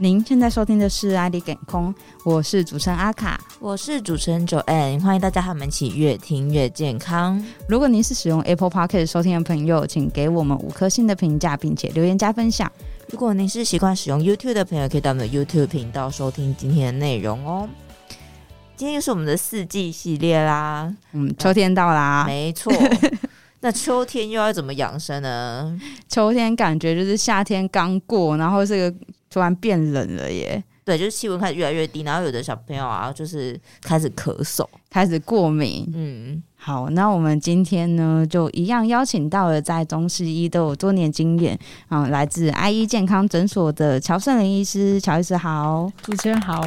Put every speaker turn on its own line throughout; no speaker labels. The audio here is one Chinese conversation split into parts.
您现在收听的是《爱的感空》，我是主持人阿卡，
我是主持人 Joanne，欢迎大家和我们一起越听越健康。
如果您是使用 Apple Podcast 收听的朋友，请给我们五颗星的评价，并且留言加分享。
如果您是习惯使用 YouTube 的朋友，可以到我们的 YouTube 频道收听今天的内容哦。今天又是我们的四季系列啦，
嗯，秋天到啦，
没错。那秋天又要怎么养生呢？
秋天感觉就是夏天刚过，然后这个。突然变冷了耶！
对，就是气温开始越来越低，然后有的小朋友啊，就是开始咳嗽，
开始过敏。嗯，好，那我们今天呢，就一样邀请到了在中西医都有多年经验，嗯，来自爱医健康诊所的乔胜林医师。乔医师好，
主持人好，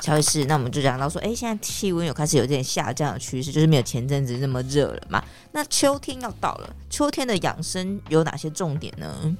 乔医师。那我们就讲到说，哎、现在气温有开始有点下降的趋势，就是没有前阵子那么热了嘛。那秋天要到了，秋天的养生有哪些重点呢？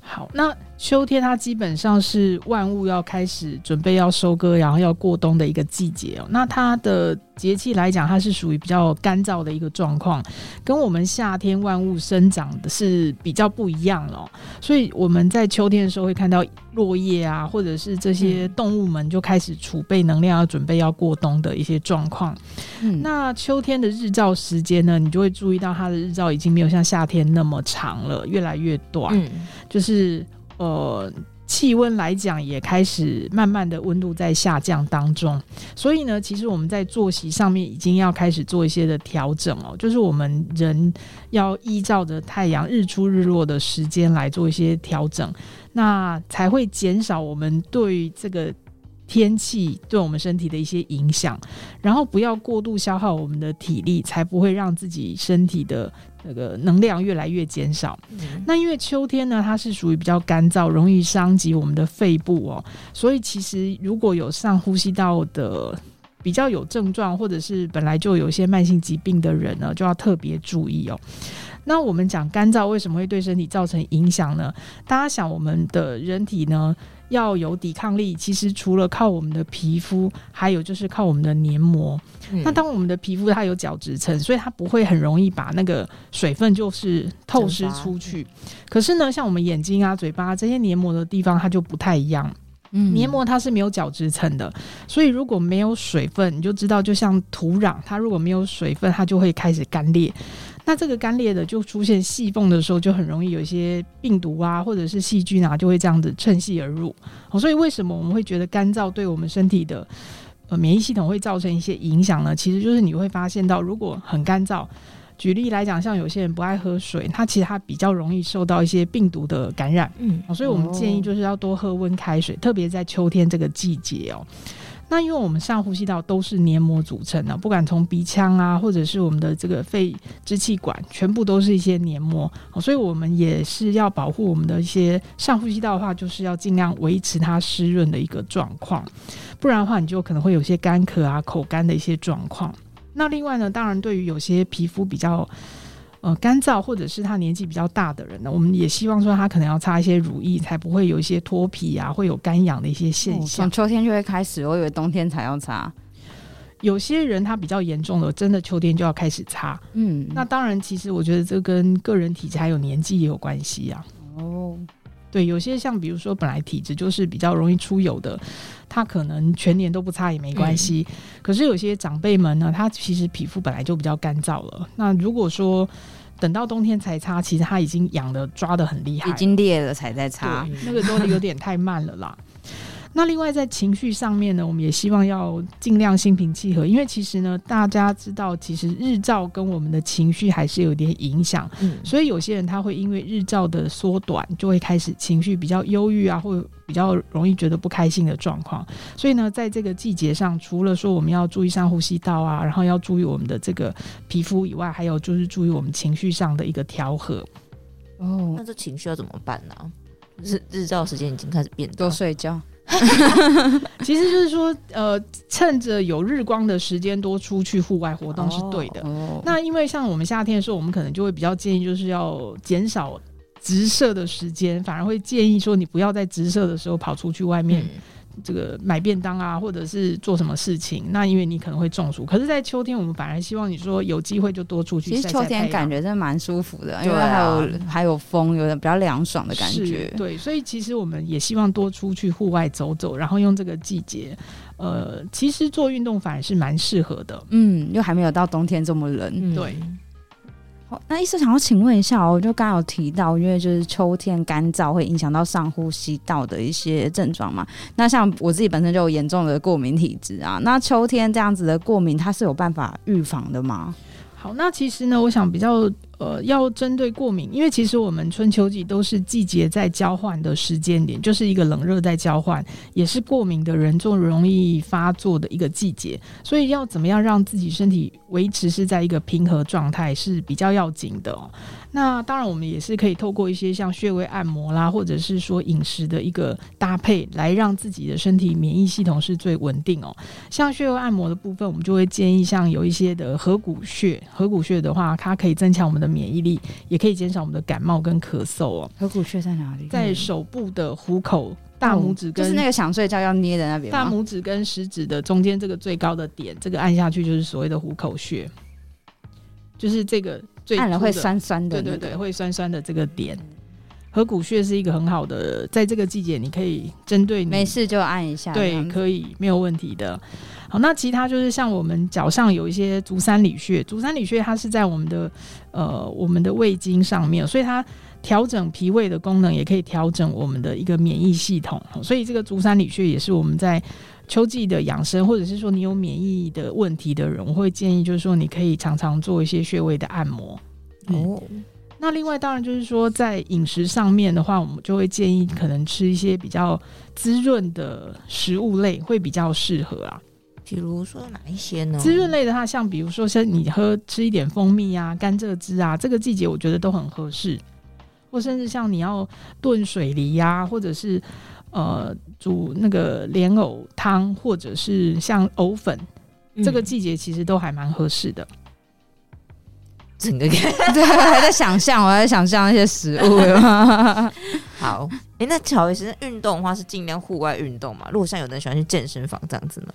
好，那秋天它基本上是万物要开始准备要收割，然后要过冬的一个季节哦。那它的节气来讲，它是属于比较干燥的一个状况，跟我们夏天万物生长的是比较不一样了。所以我们在秋天的时候会看到落叶啊，或者是这些动物们就开始储备能量，要准备要过冬的一些状况。嗯，那秋天的日照时间呢，你就会注意到它的日照已经没有像夏天那么长了，越来越短。嗯，就是。呃，气温来讲也开始慢慢的温度在下降当中，所以呢，其实我们在作息上面已经要开始做一些的调整哦，就是我们人要依照着太阳日出日落的时间来做一些调整，那才会减少我们对这个天气对我们身体的一些影响，然后不要过度消耗我们的体力，才不会让自己身体的。那个能量越来越减少，嗯，那因为秋天呢，它是属于比较干燥，容易伤及我们的肺部哦，所以其实如果有上呼吸道的比较有症状，或者是本来就有一些慢性疾病的人呢，就要特别注意哦。那我们讲干燥为什么会对身体造成影响呢？大家想，我们的人体呢，要有抵抗力，其实除了靠我们的皮肤，还有就是靠我们的黏膜。嗯、那当我们的皮肤它有角质层，所以它不会很容易把那个水分就是透湿出去。可是呢，像我们眼睛啊、嘴巴这些黏膜的地方，它就不太一样。嗯，黏膜它是没有角质层的，所以如果没有水分，你就知道，就像土壤，它如果没有水分，它就会开始干裂。那这个干裂的就出现细缝的时候，就很容易有一些病毒啊，或者是细菌啊，就会这样子趁隙而入。哦，所以为什么我们会觉得干燥对我们身体的呃免疫系统会造成一些影响呢？其实就是你会发现到，如果很干燥，举例来讲，像有些人不爱喝水，他其实他比较容易受到一些病毒的感染。嗯，所以我们建议就是要多喝温开水，特别在秋天这个季节哦。那因为我们上呼吸道都是黏膜组成的，不管从鼻腔啊，或者是我们的这个肺支气管，全部都是一些黏膜，所以我们也是要保护我们的一些上呼吸道的话，就是要尽量维持它湿润的一个状况，不然的话，你就可能会有些干咳啊、口干的一些状况。那另外呢，当然对于有些皮肤比较。呃，干燥或者是他年纪比较大的人呢，我们也希望说他可能要擦一些乳液，才不会有一些脱皮啊，会有干痒的一些现象。从、
哦、秋天就会开始，我以为冬天才要擦。
有些人他比较严重的，真的秋天就要开始擦。嗯，那当然，其实我觉得这跟个人体质还有年纪也有关系啊。哦。对，有些像比如说本来体质就是比较容易出油的，他可能全年都不擦也没关系。嗯、可是有些长辈们呢，他其实皮肤本来就比较干燥了。那如果说等到冬天才擦，其实他已经痒的抓的很厉害，
已经裂了才在擦，
那个都有点太慢了啦。那另外在情绪上面呢，我们也希望要尽量心平气和，因为其实呢，大家知道，其实日照跟我们的情绪还是有点影响。嗯，所以有些人他会因为日照的缩短，就会开始情绪比较忧郁啊，或比较容易觉得不开心的状况。所以呢，在这个季节上，除了说我们要注意上呼吸道啊，然后要注意我们的这个皮肤以外，还有就是注意我们情绪上的一个调和。
哦，那这情绪要怎么办呢？日日照时间已经开始变，
多睡觉。
其实就是说，呃，趁着有日光的时间多出去户外活动是对的。哦哦。那因为像我们夏天的时候，我们可能就会比较建议，就是要减少直射的时间，反而会建议说，你不要在直射的时候跑出去外面这个买便当啊，或者是做什么事情，那因为你可能会中暑。可是，在秋天，我们反而希望你说有机会就多出去晒晒。
其实秋天感觉真的蛮舒服的，因为还有、啊、还有风，有点比较凉爽的感觉。
对，所以其实我们也希望多出去户外走走，然后用这个季节，呃，其实做运动反而是蛮适合的。
嗯，又还没有到冬天这么冷。
嗯、对。
那医师想要请问一下，我就刚有提到，因为就是秋天干燥会影响到上呼吸道的一些症状嘛。那像我自己本身就有严重的过敏体质啊，那秋天这样子的过敏，它是有办法预防的吗？
好，那其实呢，我想比较。呃，要针对过敏，因为其实我们春秋季都是季节在交换的时间点，就是一个冷热在交换，也是过敏的人最容易发作的一个季节，所以要怎么样让自己身体维持是在一个平和状态是比较要紧的哦。那当然，我们也是可以透过一些像穴位按摩啦，或者是说饮食的一个搭配，来让自己的身体免疫系统是最稳定哦。像穴位按摩的部分，我们就会建议像有一些的合谷穴，合谷穴的话，它可以增强我们的免疫力，也可以减少我们的感冒跟咳嗽哦。
合谷穴在哪里？
在手部的虎口，大拇指跟、
哦、就是那个想睡觉要捏的那边。
大拇指跟食指的中间这个最高的点，这个按下去就是所谓的虎口穴，就是这个最。
按了会酸酸的，
对对对，会酸酸的这个点，合谷穴是一个很好的，在这个季节你可以针对你
没事就按一下，
对，可以没有问题的。好，那其他就是像我们脚上有一些足三里穴，足三里穴它是在我们的呃我们的胃经上面，所以它调整脾胃的功能，也可以调整我们的一个免疫系统。所以这个足三里穴也是我们在。秋季的养生，或者是说你有免疫的问题的人，我会建议就是说你可以常常做一些穴位的按摩。哦、嗯，那另外当然就是说在饮食上面的话，我们就会建议可能吃一些比较滋润的食物类会比较适合啊。
比如说哪一些呢？
滋润类的话，像比如说像你喝吃一点蜂蜜啊、甘蔗汁啊，这个季节我觉得都很合适。或甚至像你要炖水梨呀、啊，或者是。呃，煮那个莲藕汤，或者是像藕粉，嗯、这个季节其实都还蛮合适的。
整个对，
还在想象，我在想象那些食物。
好，哎、欸，那乔医生运动的话是尽量户外运动嘛？如果像有的人喜欢去健身房这样子呢？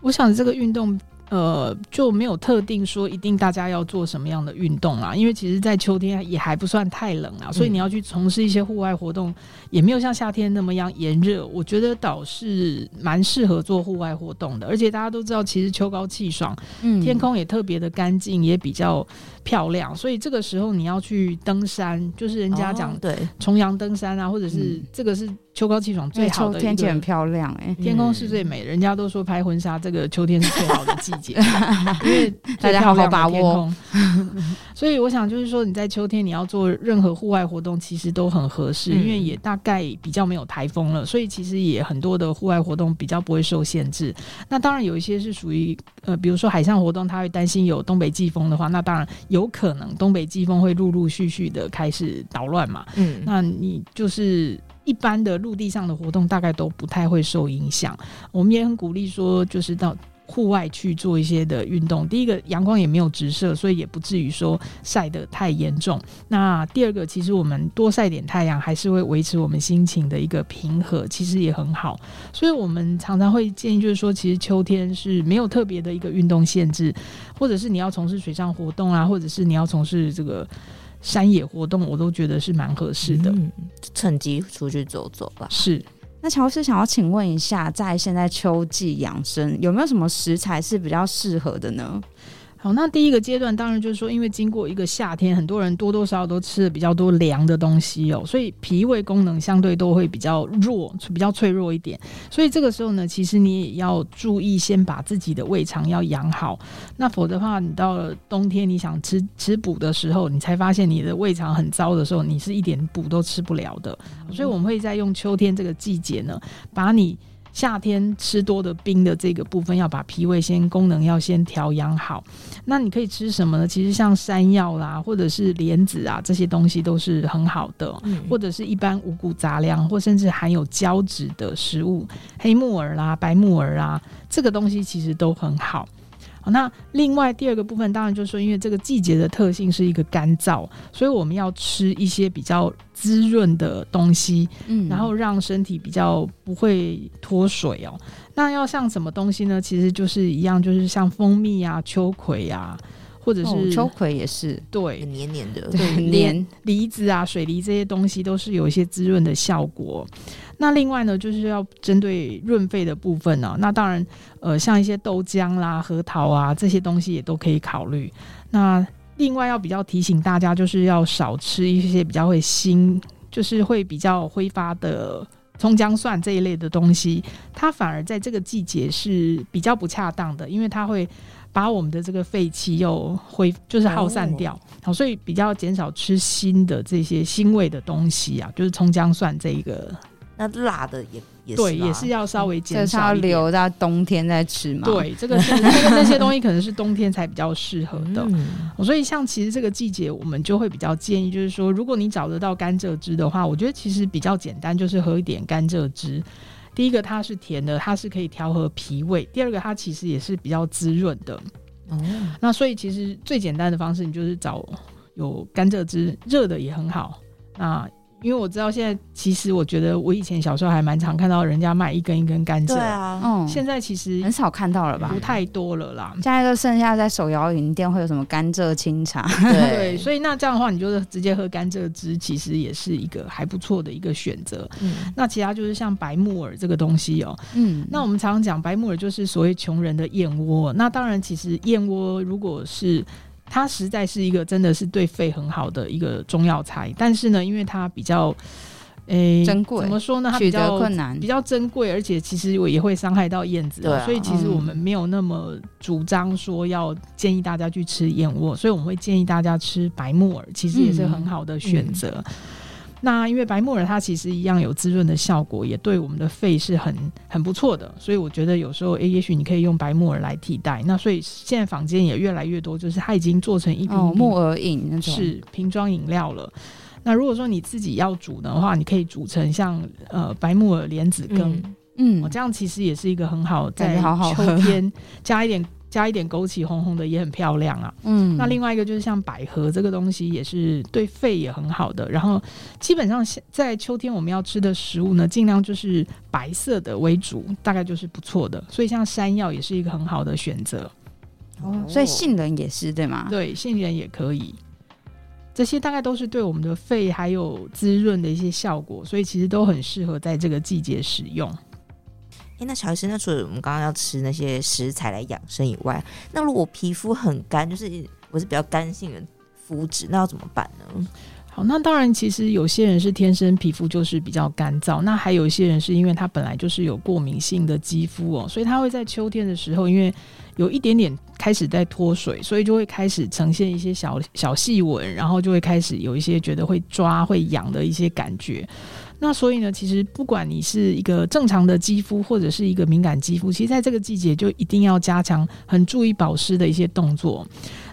我想这个运动。呃，就没有特定说一定大家要做什么样的运动啦，因为其实，在秋天也还不算太冷啊，所以你要去从事一些户外活动，也没有像夏天那么样炎热。我觉得倒是蛮适合做户外活动的，而且大家都知道，其实秋高气爽，嗯，天空也特别的干净，也比较漂亮，所以这个时候你要去登山，就是人家讲对重阳登山啊，或者是这个是。秋高气爽最好的
天气很漂亮哎、欸，
天空是最美，人家都说拍婚纱，这个秋天是最好的季节，因为
大家好好把握。
所以我想就是说，你在秋天你要做任何户外活动，其实都很合适，因为也大概比较没有台风了，所以其实也很多的户外活动比较不会受限制。那当然有一些是属于呃，比如说海上活动，他会担心有东北季风的话，那当然有可能东北季风会陆陆续续的开始捣乱嘛。嗯，那你就是。一般的陆地上的活动大概都不太会受影响，我们也很鼓励说，就是到户外去做一些的运动。第一个，阳光也没有直射，所以也不至于说晒得太严重。那第二个，其实我们多晒点太阳，还是会维持我们心情的一个平和，其实也很好。所以我们常常会建议，就是说，其实秋天是没有特别的一个运动限制，或者是你要从事水上活动啊，或者是你要从事这个。山野活动我都觉得是蛮合适的，嗯，
趁机出去走走吧。
是，
那乔老师想要请问一下，在现在秋季养生有没有什么食材是比较适合的呢？
好，那第一个阶段当然就是说，因为经过一个夏天，很多人多多少少都吃了比较多凉的东西哦，所以脾胃功能相对都会比较弱，比较脆弱一点。所以这个时候呢，其实你也要注意，先把自己的胃肠要养好。那否则的话，你到了冬天，你想吃吃补的时候，你才发现你的胃肠很糟的时候，你是一点补都吃不了的。所以我们会在用秋天这个季节呢，把你。夏天吃多的冰的这个部分，要把脾胃先功能要先调养好。那你可以吃什么呢？其实像山药啦，或者是莲子啊，这些东西都是很好的。嗯、或者是一般五谷杂粮，或甚至含有胶质的食物，黑木耳啦、白木耳啊，这个东西其实都很好。好，那另外第二个部分，当然就是说，因为这个季节的特性是一个干燥，所以我们要吃一些比较滋润的东西，嗯，然后让身体比较不会脱水哦。那要像什么东西呢？其实就是一样，就是像蜂蜜啊、秋葵啊。或者是、哦、
秋葵也是
对，
黏黏的，
对，黏梨子啊、水梨这些东西都是有一些滋润的效果。那另外呢，就是要针对润肺的部分呢、啊，那当然，呃，像一些豆浆啦、核桃啊这些东西也都可以考虑。那另外要比较提醒大家，就是要少吃一些比较会腥，就是会比较挥发的葱姜蒜这一类的东西，它反而在这个季节是比较不恰当的，因为它会。把我们的这个废气又恢，就是耗散掉，好、哦，所以比较减少吃辛的这些腥味的东西啊，就是葱姜蒜这一个。
那辣的也也是
对，也是要稍微减少，
要留到冬天再吃嘛。
对，这个是这个那些东西可能是冬天才比较适合的。嗯、所以像其实这个季节，我们就会比较建议，就是说，如果你找得到甘蔗汁的话，我觉得其实比较简单，就是喝一点甘蔗汁。第一个它是甜的，它是可以调和脾胃；第二个它其实也是比较滋润的。哦，那所以其实最简单的方式，你就是找有甘蔗汁，热的也很好。那因为我知道现在，其实我觉得我以前小时候还蛮常看到人家卖一根一根甘蔗，对
啊，
嗯，现在其实
很少看到了吧？
不太多了啦。
现在都剩下在手摇饮店会有什么甘蔗清茶，
对，对，所以那这样的话，你就是直接喝甘蔗汁，其实也是一个还不错的一个选择。嗯，那其他就是像白木耳这个东西哦，嗯，那我们常常讲白木耳就是所谓穷人的燕窝。那当然，其实燕窝如果是它实在是一个真的是对肺很好的一个中药材，但是呢，因为它比较，诶、欸，
珍贵，
怎么说呢？它比较困难，比较珍贵，而且其实我也会伤害到燕子，对啊，所以其实我们没有那么主张说要建议大家去吃燕窝，所以我们会建议大家吃白木耳，其实也是很好的选择。嗯嗯那因为白木耳它其实一样有滋润的效果，也对我们的肺是很很不错的，所以我觉得有时候诶，也许你可以用白木耳来替代。那所以现在坊间也越来越多，就是它已经做成一瓶、
哦、木耳饮那种
是瓶装饮料了。那如果说你自己要煮的话，你可以煮成像呃白木耳莲子羹，嗯，这样其实也是一个很好在秋天加一点。加一点枸杞，红红的也很漂亮啊。嗯，那另外一个就是像百合这个东西，也是对肺也很好的。然后基本上在秋天我们要吃的食物呢，尽量就是白色的为主，大概就是不错的。所以像山药也是一个很好的选择。
哦，所以杏仁也是对吗？
对，杏仁也可以。这些大概都是对我们的肺还有滋润的一些效果，所以其实都很适合在这个季节使用。
哎，那乔医生，那除了我们刚刚要吃那些食材来养生以外，那如果皮肤很干，就是我是比较干性的肤质，那要怎么办呢？
好，那当然，其实有些人是天生皮肤就是比较干燥，那还有一些人是因为他本来就是有过敏性的肌肤哦，所以他会在秋天的时候，因为有一点点开始在脱水，所以就会开始呈现一些小小细纹，然后就会开始有一些觉得会抓、会痒的一些感觉。那所以呢，其实不管你是一个正常的肌肤，或者是一个敏感肌肤，其实在这个季节就一定要加强很注意保湿的一些动作。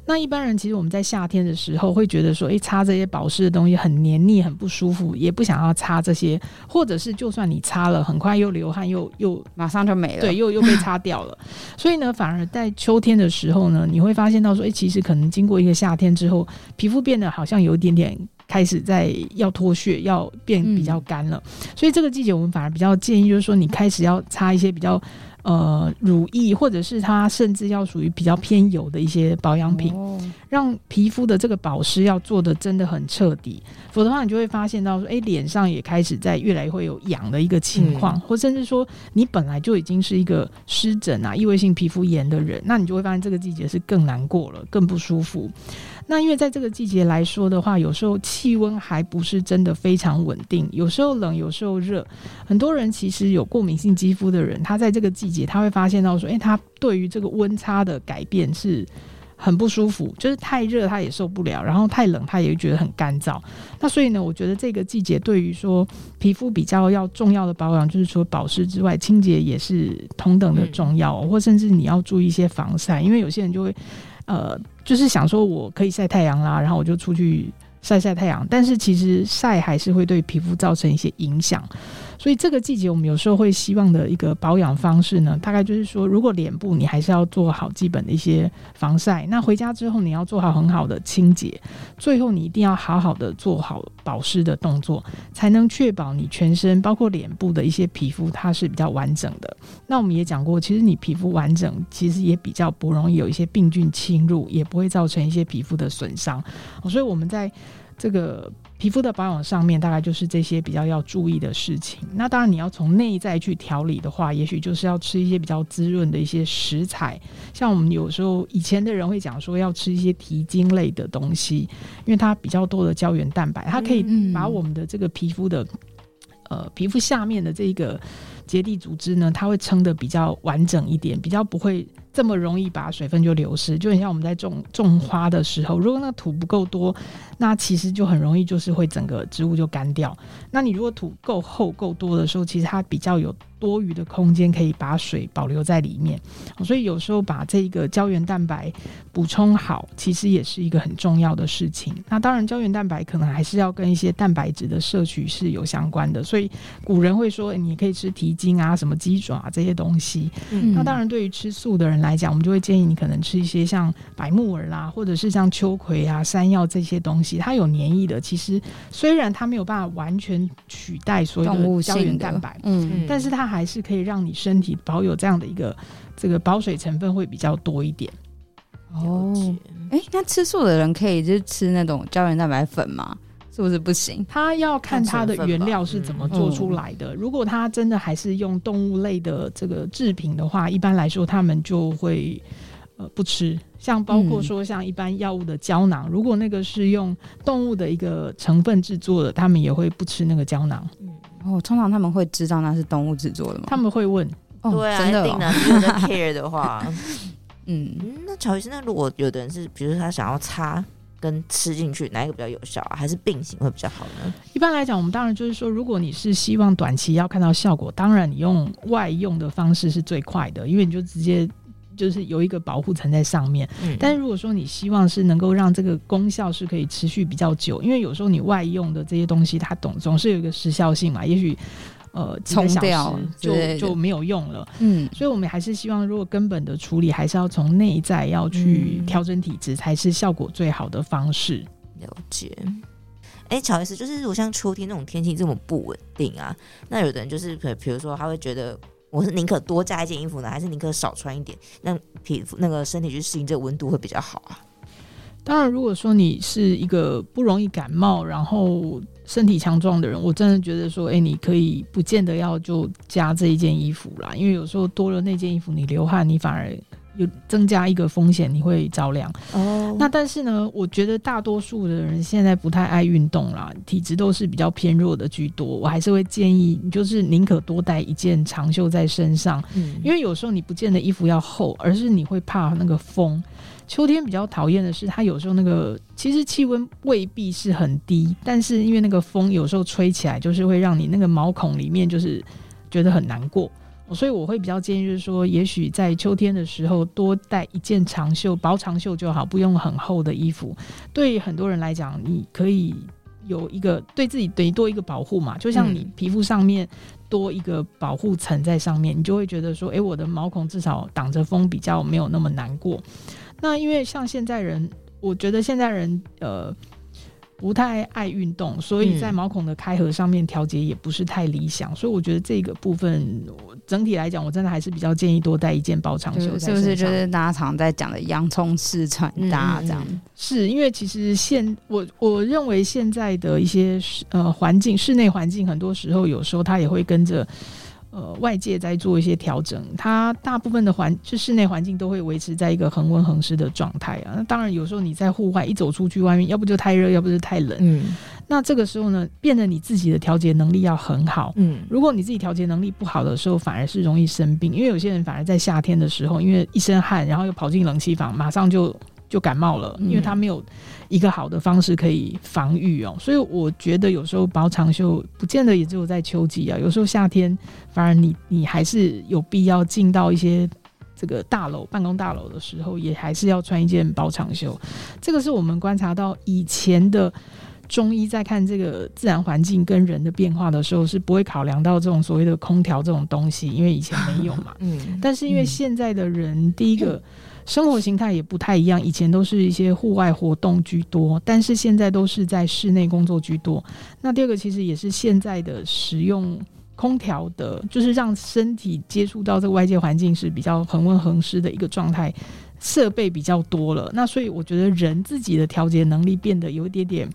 那一般人其实我们在夏天的时候会觉得说，诶，擦这些保湿的东西很黏腻、很不舒服，也不想要擦这些，或者是就算你擦了，很快又流汗，又又
马上就没了，
对，又又被擦掉了。所以呢，反而在秋天的时候呢，你会发现到说，诶，其实可能经过一个夏天之后，皮肤变得好像有一点点。开始在要脱屑，要变比较干了，嗯，所以这个季节我们反而比较建议，就是说你开始要擦一些比较呃乳液，或者是它甚至要属于比较偏油的一些保养品，哦，让皮肤的这个保湿要做的真的很彻底，否则的话你就会发现到说，哎，脸上也开始在越来越会有痒的一个情况，嗯，或甚至说你本来就已经是一个湿疹啊、异位性皮肤炎的人，那你就会发现这个季节是更难过了，更不舒服。那因为在这个季节来说的话，有时候气温还不是真的非常稳定，有时候冷，有时候热。很多人其实有过敏性肌肤的人，他在这个季节他会发现到说，诶，他对于这个温差的改变是很不舒服，就是太热他也受不了，然后太冷他也会觉得很干燥。那所以呢，我觉得这个季节对于说皮肤比较要重要的保养，就是除了保湿之外，清洁也是同等的重要，或甚至你要注意一些防晒，因为有些人就会。呃，就是想说我可以晒太阳啦，然后我就出去晒晒太阳，但是其实晒还是会对皮肤造成一些影响，所以这个季节我们有时候会希望的一个保养方式呢，大概就是说，如果脸部你还是要做好基本的一些防晒，那回家之后你要做好很好的清洁，最后你一定要好好的做好保湿的动作，才能确保你全身包括脸部的一些皮肤它是比较完整的。那我们也讲过，其实你皮肤完整，其实也比较不容易有一些病菌侵入，也不会造成一些皮肤的损伤。所以我们在这个皮肤的保养上面，大概就是这些比较要注意的事情。那当然，你要从内在去调理的话，也许就是要吃一些比较滋润的一些食材。像我们有时候以前的人会讲说，要吃一些提精类的东西，因为它比较多的胶原蛋白，它可以把我们的这个皮肤的呃皮肤下面的这个结缔组织呢，它会撑得比较完整一点，比较不会。这么容易把水分就流失，就很像我们在种种花的时候，如果那土不够多，那其实就很容易就是会整个植物就干掉。那你如果土够厚够多的时候，其实它比较有多余的空间可以把水保留在里面。所以有时候把这个胶原蛋白补充好，其实也是一个很重要的事情。那当然，胶原蛋白可能还是要跟一些蛋白质的摄取是有相关的。所以古人会说，你可以吃提筋啊、什么鸡爪啊这些东西。嗯、那当然，对于吃素的人来，讲，我们就会建议你可能吃一些像白木耳啦，或者是像秋葵啊、山药这些东西，它有黏液的。其实虽然它没有办法完全取代所有的胶原蛋白，嗯，但是它还是可以让你身体保有这样的一个这个保水成分会比较多一点。
哦，哎、欸，那吃素的人可以就是吃那种胶原蛋白粉吗？是不是不行？
他要看它的原料是怎么做出来的。嗯、如果他真的还是用动物类的这个制品的话，一般来说他们就会呃不吃。像包括说像一般药物的胶囊，嗯、如果那个是用动物的一个成分制作的，他们也会不吃那个胶囊。
嗯，哦，通常他们会知道那是动物制作的吗？
他们会问。
哦、对啊，真的、哦，如果在 care 的话，嗯，那乔医生，那如果有的人是，比如说他想要擦。跟吃进去哪一个比较有效啊？还是并行会比较好呢？
一般来讲，我们当然就是说，如果你是希望短期要看到效果，当然你用外用的方式是最快的，因为你就直接就是有一个保护层在上面。嗯。但是如果说你希望是能够让这个功效是可以持续比较久，因为有时候你外用的这些东西，它总总是有一个时效性嘛，也许。呃，冲掉就就没有用了。嗯，所以我们还是希望，如果根本的处理，还是要从内在要去调整体质，才是效果最好的方式。
了解。乔伊斯，就是如果像秋天那种天气这么不稳定啊，那有的人就是可，比如说他会觉得，我是宁可多加一件衣服呢，还是宁可少穿一点，让皮肤那个身体去适应这个温度会比较好啊？
当然，如果说你是一个不容易感冒，然后身体强壮的人，我真的觉得说，哎、你可以不见得要就加这一件衣服啦，因为有时候多了那件衣服，你流汗，你反而有增加一个风险，你会着凉。哦，那但是呢，我觉得大多数的人现在不太爱运动啦，体质都是比较偏弱的居多，我还是会建议你就是宁可多带一件长袖在身上，嗯，因为有时候你不见得衣服要厚，而是你会怕那个风。秋天比较讨厌的是，它有时候那个其实气温未必是很低，但是因为那个风有时候吹起来，就是会让你那个毛孔里面就是觉得很难过，所以我会比较建议就是说，也许在秋天的时候多带一件长袖、薄长袖就好，不用很厚的衣服。对很多人来讲，你可以有一个对自己等于多一个保护嘛，就像你皮肤上面多一个保护层在上面，你就会觉得说，诶，我的毛孔至少挡着风，比较没有那么难过。那因为像现在人，我觉得现在人呃不太爱运动，所以在毛孔的开合上面调节也不是太理想，嗯、所以我觉得这个部分整体来讲，我真的还是比较建议多带一件包长袖。
是不是就是大家常在讲的洋葱式穿搭这样？
嗯、是因为其实现我我认为现在的一些呃环境，室内环境很多时候有时候它也会跟着。呃，外界在做一些调整，它大部分的环就室内环境都会维持在一个恒温恒湿的状态啊。那当然，有时候你在户外一走出去，外面要不就太热，要不就太冷。嗯，那这个时候呢，变得你自己的调节能力要很好。嗯，如果你自己调节能力不好的时候，反而是容易生病，因为有些人反而在夏天的时候，因为一身汗，然后又跑进冷气房，马上就就感冒了，因为他没有。一个好的方式可以防御哦，所以我觉得有时候薄长袖不见得也只有在秋季啊，有时候夏天反而你你还是有必要进到一些这个大楼办公大楼的时候，也还是要穿一件薄长袖。这个是我们观察到以前的中医在看这个自然环境跟人的变化的时候，是不会考量到这种所谓的空调这种东西，因为以前没有嘛。嗯。但是因为现在的人，第一个生活形态也不太一样，以前都是一些户外活动居多，但是现在都是在室内工作居多。那第二个其实也是现在的使用空调的，就是让身体接触到这个外界环境是比较恒温恒湿的一个状态。设备比较多了，那所以我觉得人自己的调节能力变得有一点点。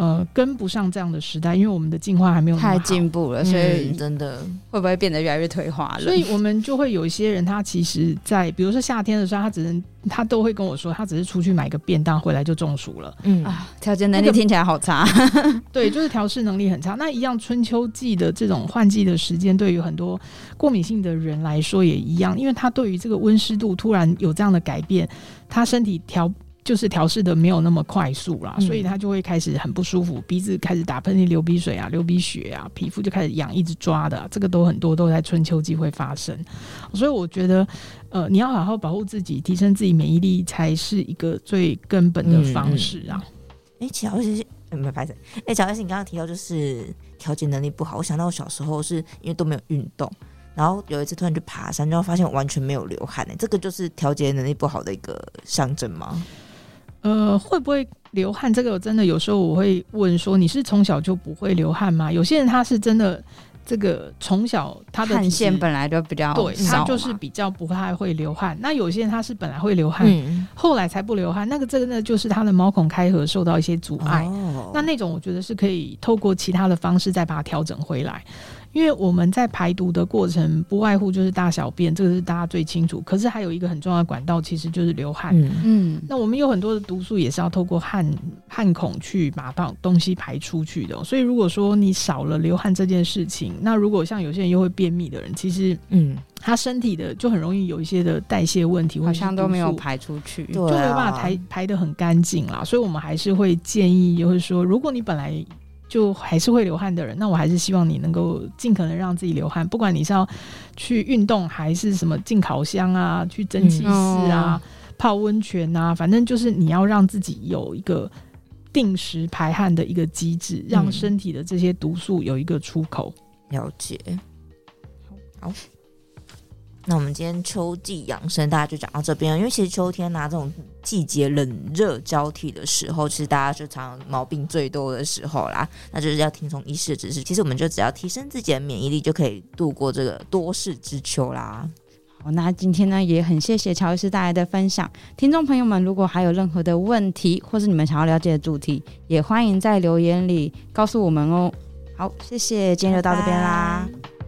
呃，跟不上这样的时代，因为我们的进化还没有
太进步了，所以、
嗯、真的
会不会变得越来越退化了？
所以我们就会有一些人，他其实在比如说夏天的时候，他只能他都会跟我说，他只是出去买个便当回来就中暑了。
嗯啊，调节能力听起来好差。
那个、对，就是调试能力很差。那一样，春秋季的这种换季的时间，对于很多过敏性的人来说也一样，因为他对于这个温湿度突然有这样的改变，他身体调。就是调试的没有那么快速啦，所以他就会开始很不舒服，鼻子开始打喷嚏、流鼻水啊、流鼻血啊，皮肤就开始痒，一直抓的，这个都很多都在春秋季会发生。所以我觉得，呃，你要好好保护自己，提升自己免疫力，才是一个最根本的方式啊。
哎、嗯，乔医师，没有拍谢。哎，乔医师，你刚刚提到就是调节能力不好，我想到我小时候是因为都没有运动，然后有一次突然去爬山，然后发现我完全没有流汗，哎，这个就是调节能力不好的一个象征吗？
呃，会不会流汗？这个我真的有时候我会问说，你是从小就不会流汗吗？有些人他是真的，这个从小他的
汗腺本来就比较
对，他就是比较不太会流汗。那有些人他是本来会流汗，嗯、后来才不流汗，那个这个呢就是他的毛孔开合受到一些阻碍。哦、那那种我觉得是可以透过其他的方式再把它调整回来。因为我们在排毒的过程，不外乎就是大小便，这个是大家最清楚。可是还有一个很重要的管道，其实就是流汗。嗯，那我们有很多的毒素也是要透过汗汗孔去把到东西排出去的。所以如果说你少了流汗这件事情，那如果像有些人又会便秘的人，其实嗯，他身体的就很容易有一些的代谢问题，
好像都没有排出去，
就没有办法排排的很干净啦。所以我们还是会建议，就是说，如果你本来就还是会流汗的人，那我还是希望你能够尽可能让自己流汗，不管你是要去运动，还是什么进烤箱啊、去蒸汽室啊、嗯、泡温泉啊，反正就是你要让自己有一个定时排汗的一个机制，让身体的这些毒素有一个出口。
了解，好。那我们今天秋季养生，大家就讲到这边。因为其实秋天呐、啊，这种季节冷热交替的时候，其实大家就常常毛病最多的时候啦。那就是要听从医师的指示。其实我们就只要提升自己的免疫力，就可以度过这个多事之秋啦。
好，那今天呢，也很谢谢乔医师带来的分享。听众朋友们，如果还有任何的问题，或是你们想要了解的主题，也欢迎在留言里告诉我们哦。好，谢谢，今天就到这边啦。拜拜。